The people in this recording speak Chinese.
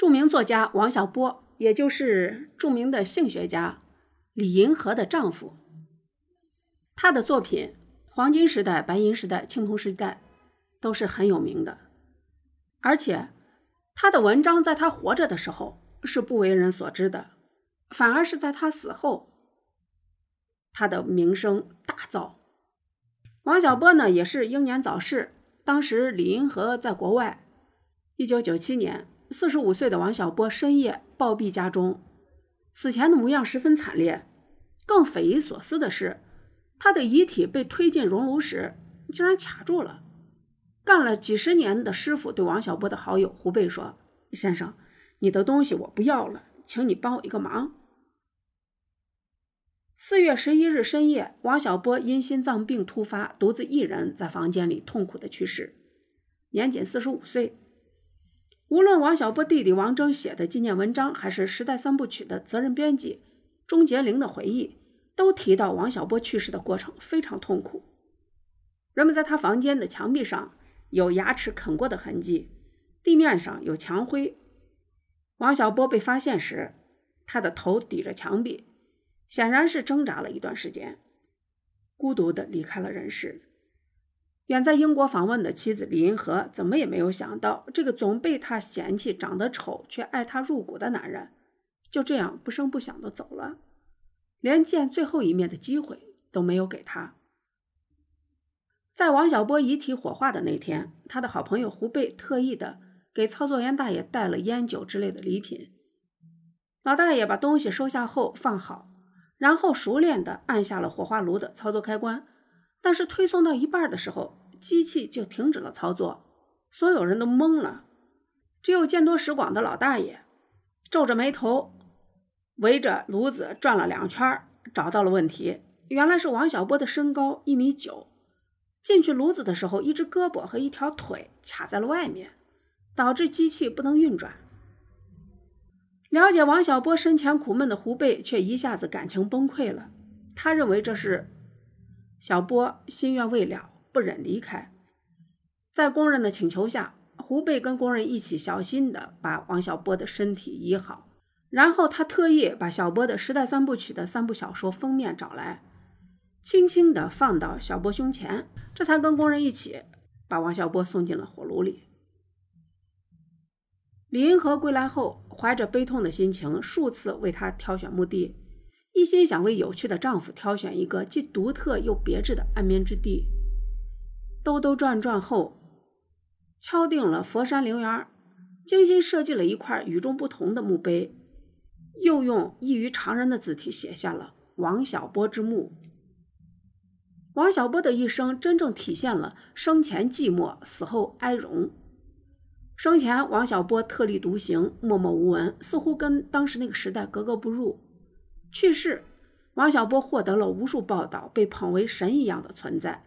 著名作家王小波，也就是著名的性学家李银河的丈夫。他的作品《黄金时代》《白银时代》《青铜时代》都是很有名的，而且他的文章在他活着的时候是不为人所知的，反而是在他死后，他的名声大噪。王小波呢，也是英年早逝。当时李银河在国外。一九九七年，四十五岁的王小波深夜暴毙家中，死前的模样十分惨烈。更匪夷所思的是，他的遗体被推进熔炉时，竟然卡住了。干了几十年的师傅对王小波的好友胡贝说：“先生，你的东西我不要了，请你帮我一个忙。”四月十一日深夜，王小波因心脏病突发，独自一人在房间里痛苦的去世，年仅四十五岁。无论王小波弟弟王峥写的纪念文章，还是《时代三部曲》的责任编辑钟杰玲的回忆，都提到王小波去世的过程非常痛苦。人们在他房间的墙壁上有牙齿啃过的痕迹，地面上有墙灰。王小波被发现时，他的头抵着墙壁，显然是挣扎了一段时间，孤独的离开了人世。远在英国访问的妻子李银河怎么也没有想到，这个总被他嫌弃长得丑却爱他入骨的男人，就这样不声不响的走了，连见最后一面的机会都没有给他。在王小波遗体火化的那天，他的好朋友胡贝特意的给操作员大爷带了烟酒之类的礼品。老大爷把东西收下后放好，然后熟练的按下了火化炉的操作开关，但是推送到一半的时候。机器就停止了操作，所有人都懵了，只有见多识广的老大爷皱着眉头，围着炉子转了两圈，找到了问题。原来是王小波的身高一米九，进去炉子的时候，一只胳膊和一条腿卡在了外面，导致机器不能运转。了解王小波生前苦闷的胡贝却一下子感情崩溃了，他认为这是小波心愿未了。不忍离开，在工人的请求下，胡贝跟工人一起小心的把王小波的身体移好，然后他特意把小波的《时代三部曲》的三部小说封面找来，轻轻的放到小波胸前，这才跟工人一起把王小波送进了火炉里。李银河归来后，怀着悲痛的心情，数次为他挑选墓地，一心想为有趣的丈夫挑选一个既独特又别致的安眠之地。兜兜转转后，敲定了佛山陵园，精心设计了一块与众不同的墓碑，又用异于常人的字体写下了“王小波之墓”。王小波的一生真正体现了生前寂寞，死后哀荣。生前，王小波特立独行，默默无闻，似乎跟当时那个时代格格不入。去世，王小波获得了无数报道，被捧为神一样的存在。